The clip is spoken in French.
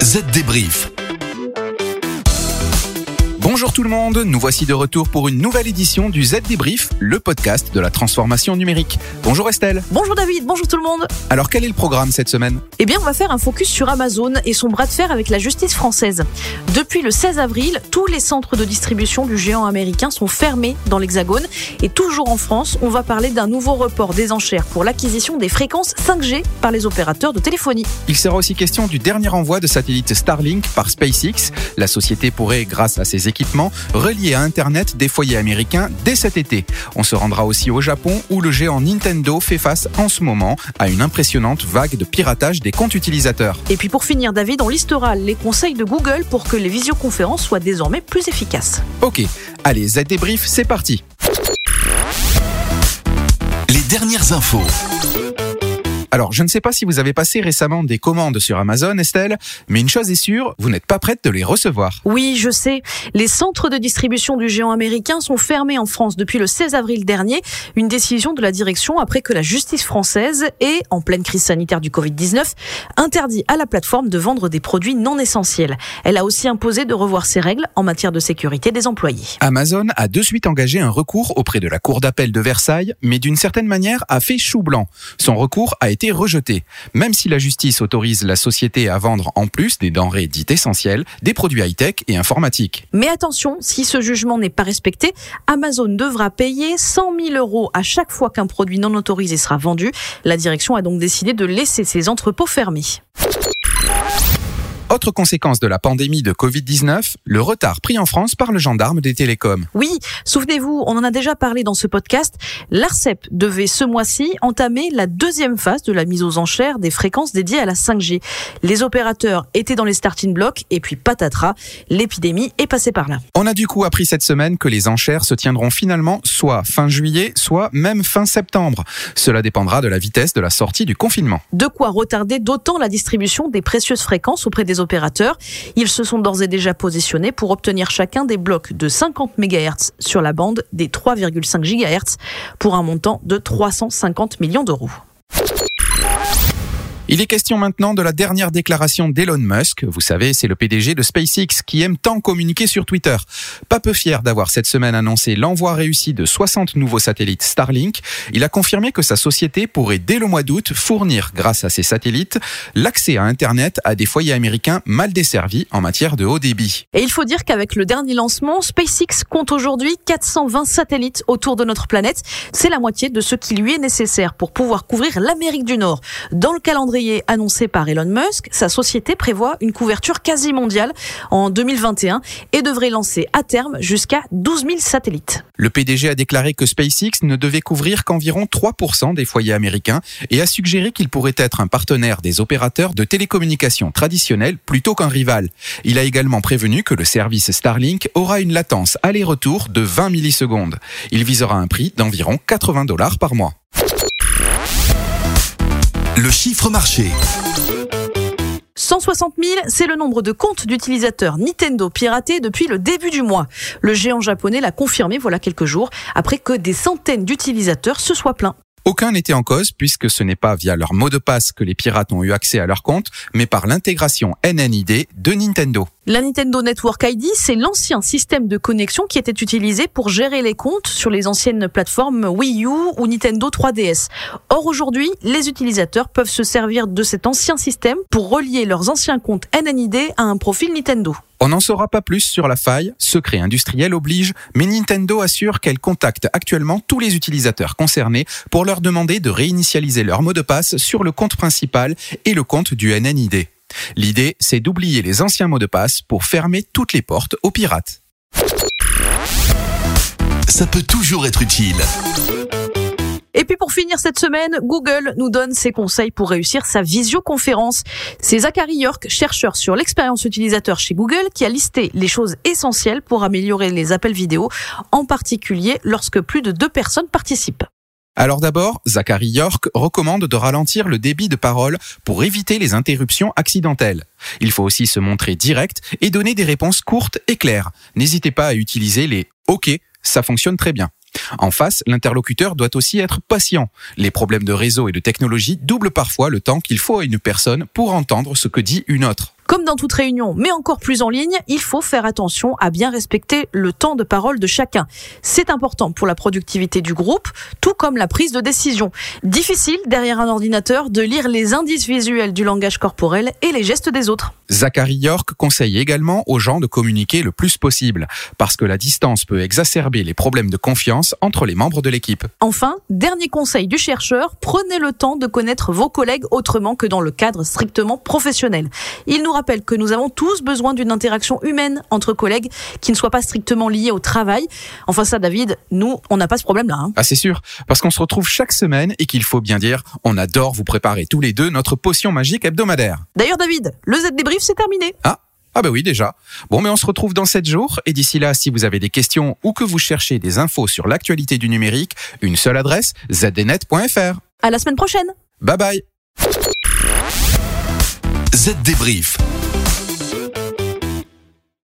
Z débrief. Bonjour tout le monde, nous voici de retour pour une nouvelle édition du Z Débrief, le podcast de la transformation numérique. Bonjour Estelle. Bonjour David, bonjour tout le monde. Alors quel est le programme cette semaine? Eh bien on va faire un focus sur Amazon et son bras de fer avec la justice française. Depuis le 16 avril, tous les centres de distribution du géant américain sont fermés dans l'Hexagone et toujours en France, on va parler d'un nouveau report des enchères pour l'acquisition des fréquences 5G par les opérateurs de téléphonie. Il sera aussi question du dernier envoi de satellites Starlink par SpaceX. La société pourrait, grâce à ses équipements, relier à Internet des foyers américains dès cet été. On se rendra aussi au Japon où le géant Nintendo fait face en ce moment à une impressionnante vague de piratage des comptes utilisateurs. Et puis pour finir David, on listera les conseils de Google pour que les visioconférences soient désormais plus efficaces. Ok, allez, Z débrief, c'est parti. Les dernières infos. Alors, je ne sais pas si vous avez passé récemment des commandes sur Amazon, Estelle, mais une chose est sûre, vous n'êtes pas prête de les recevoir. Oui, je sais. Les centres de distribution du géant américain sont fermés en France depuis le 16 avril dernier. Une décision de la direction après que la justice française ait, en pleine crise sanitaire du Covid-19, interdit à la plateforme de vendre des produits non essentiels. Elle a aussi imposé de revoir ses règles en matière de sécurité des employés. Amazon a de suite engagé un recours auprès de la Cour d'appel de Versailles, mais d'une certaine manière a fait chou blanc. Son recours a été rejeté. Même si la justice autorise la société à vendre en plus des denrées dites essentielles, des produits high-tech et informatiques. Mais attention, si ce jugement n'est pas respecté, Amazon devra payer 100 000 euros à chaque fois qu'un produit non autorisé sera vendu. La direction a donc décidé de laisser ses entrepôts fermés. Autre conséquence de la pandémie de Covid-19, le retard pris en France par le gendarme des télécoms. Oui, souvenez-vous, on en a déjà parlé dans ce podcast. L'ARCEP devait ce mois-ci entamer la deuxième phase de la mise aux enchères des fréquences dédiées à la 5G. Les opérateurs étaient dans les starting blocks et puis patatras, l'épidémie est passée par là. On a du coup appris cette semaine que les enchères se tiendront finalement soit fin juillet, soit même fin septembre. Cela dépendra de la vitesse de la sortie du confinement. De quoi retarder d'autant la distribution des précieuses fréquences auprès des opérateurs. Ils se sont d'ores et déjà positionnés pour obtenir chacun des blocs de 50 MHz sur la bande des 3,5 GHz pour un montant de 350 millions d'euros. Il est question maintenant de la dernière déclaration d'Elon Musk. Vous savez, c'est le PDG de SpaceX qui aime tant communiquer sur Twitter. Pas peu fier d'avoir cette semaine annoncé l'envoi réussi de 60 nouveaux satellites Starlink. Il a confirmé que sa société pourrait dès le mois d'août fournir, grâce à ces satellites, l'accès à Internet à des foyers américains mal desservis en matière de haut débit. Et il faut dire qu'avec le dernier lancement, SpaceX compte aujourd'hui 420 satellites autour de notre planète. C'est la moitié de ce qui lui est nécessaire pour pouvoir couvrir l'Amérique du Nord. Dans le calendrier annoncé par Elon Musk, sa société prévoit une couverture quasi mondiale en 2021 et devrait lancer à terme jusqu'à 12 000 satellites. Le PDG a déclaré que SpaceX ne devait couvrir qu'environ 3% des foyers américains et a suggéré qu'il pourrait être un partenaire des opérateurs de télécommunications traditionnels plutôt qu'un rival. Il a également prévenu que le service Starlink aura une latence aller-retour de 20 millisecondes. Il visera un prix d'environ 80 dollars par mois. Le chiffre marché. 160 000, c'est le nombre de comptes d'utilisateurs Nintendo piratés depuis le début du mois. Le géant japonais l'a confirmé voilà quelques jours, après que des centaines d'utilisateurs se soient plaints. Aucun n'était en cause puisque ce n'est pas via leur mot de passe que les pirates ont eu accès à leur compte, mais par l'intégration NNID de Nintendo. La Nintendo Network ID, c'est l'ancien système de connexion qui était utilisé pour gérer les comptes sur les anciennes plateformes Wii U ou Nintendo 3DS. Or aujourd'hui, les utilisateurs peuvent se servir de cet ancien système pour relier leurs anciens comptes NNID à un profil Nintendo. On n'en saura pas plus sur la faille, secret industriel oblige, mais Nintendo assure qu'elle contacte actuellement tous les utilisateurs concernés pour leur demander de réinitialiser leur mot de passe sur le compte principal et le compte du NNID. L'idée, c'est d'oublier les anciens mots de passe pour fermer toutes les portes aux pirates. Ça peut toujours être utile. Et puis pour finir cette semaine, Google nous donne ses conseils pour réussir sa visioconférence. C'est Zachary York, chercheur sur l'expérience utilisateur chez Google, qui a listé les choses essentielles pour améliorer les appels vidéo, en particulier lorsque plus de deux personnes participent. Alors d'abord, Zachary York recommande de ralentir le débit de parole pour éviter les interruptions accidentelles. Il faut aussi se montrer direct et donner des réponses courtes et claires. N'hésitez pas à utiliser les OK, ça fonctionne très bien. En face, l'interlocuteur doit aussi être patient. Les problèmes de réseau et de technologie doublent parfois le temps qu'il faut à une personne pour entendre ce que dit une autre. Comme dans toute réunion, mais encore plus en ligne, il faut faire attention à bien respecter le temps de parole de chacun. C'est important pour la productivité du groupe, tout comme la prise de décision. Difficile derrière un ordinateur de lire les indices visuels du langage corporel et les gestes des autres. Zachary York conseille également aux gens de communiquer le plus possible, parce que la distance peut exacerber les problèmes de confiance entre les membres de l'équipe. Enfin, dernier conseil du chercheur, prenez le temps de connaître vos collègues autrement que dans le cadre strictement professionnel. Il nous rappelle que nous avons tous besoin d'une interaction humaine entre collègues qui ne soit pas strictement liée au travail. Enfin ça, David, nous, on n'a pas ce problème-là. Hein. Ah c'est sûr, parce qu'on se retrouve chaque semaine et qu'il faut bien dire, on adore vous préparer tous les deux notre potion magique hebdomadaire. D'ailleurs, David, le Z débrief, c'est terminé. Ah ah bah oui déjà. Bon mais on se retrouve dans 7 jours et d'ici là si vous avez des questions ou que vous cherchez des infos sur l'actualité du numérique, une seule adresse zdnet.fr. À la semaine prochaine. Bye bye. Z débrief.